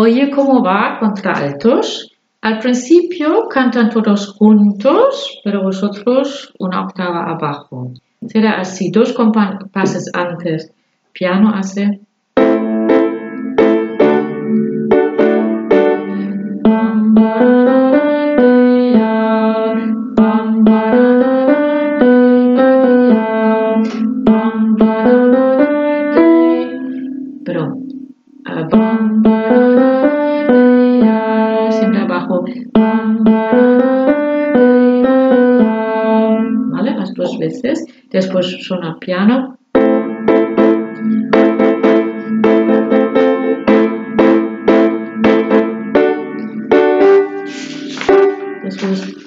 Oye cómo va contraltos. Al principio cantan todos juntos, pero vosotros una octava abajo. Será así, dos compases antes. Piano hace veces. Después suena piano. Después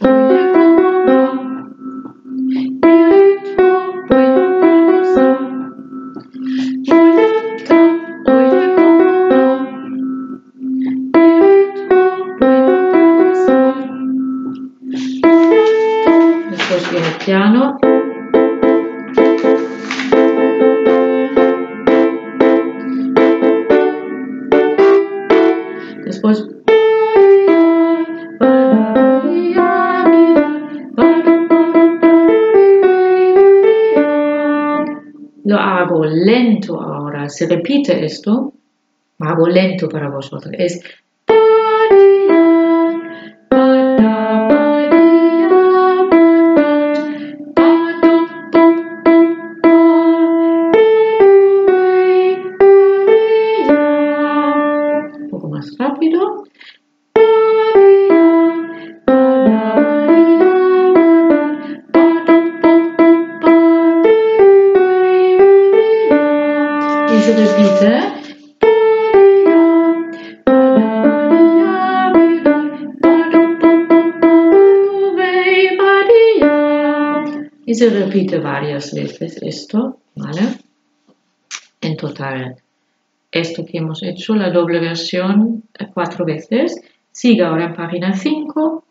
piano. Lo hago lento ahora. Se repite esto. Hago lento para vosotros. Es Y se repite varias veces esto, ¿vale? En total esto que hemos hecho, la doble versión cuatro veces. Sigue ahora en página 5.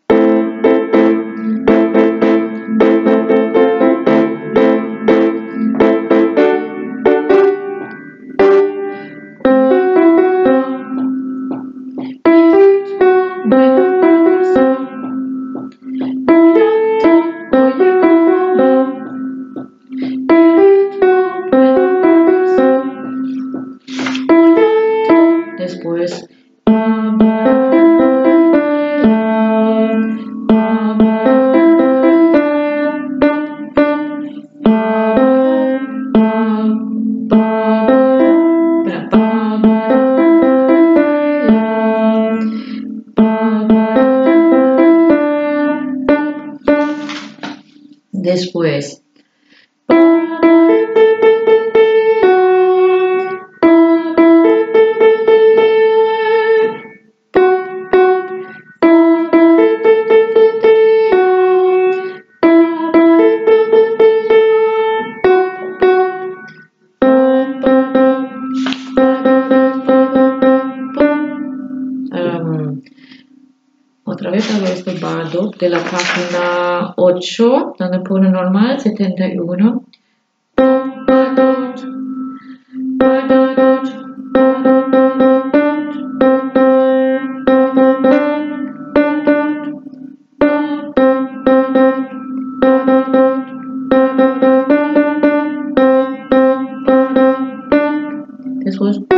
Después Otra vez hago este bar 2 de la página 8, donde pone normal 71. Después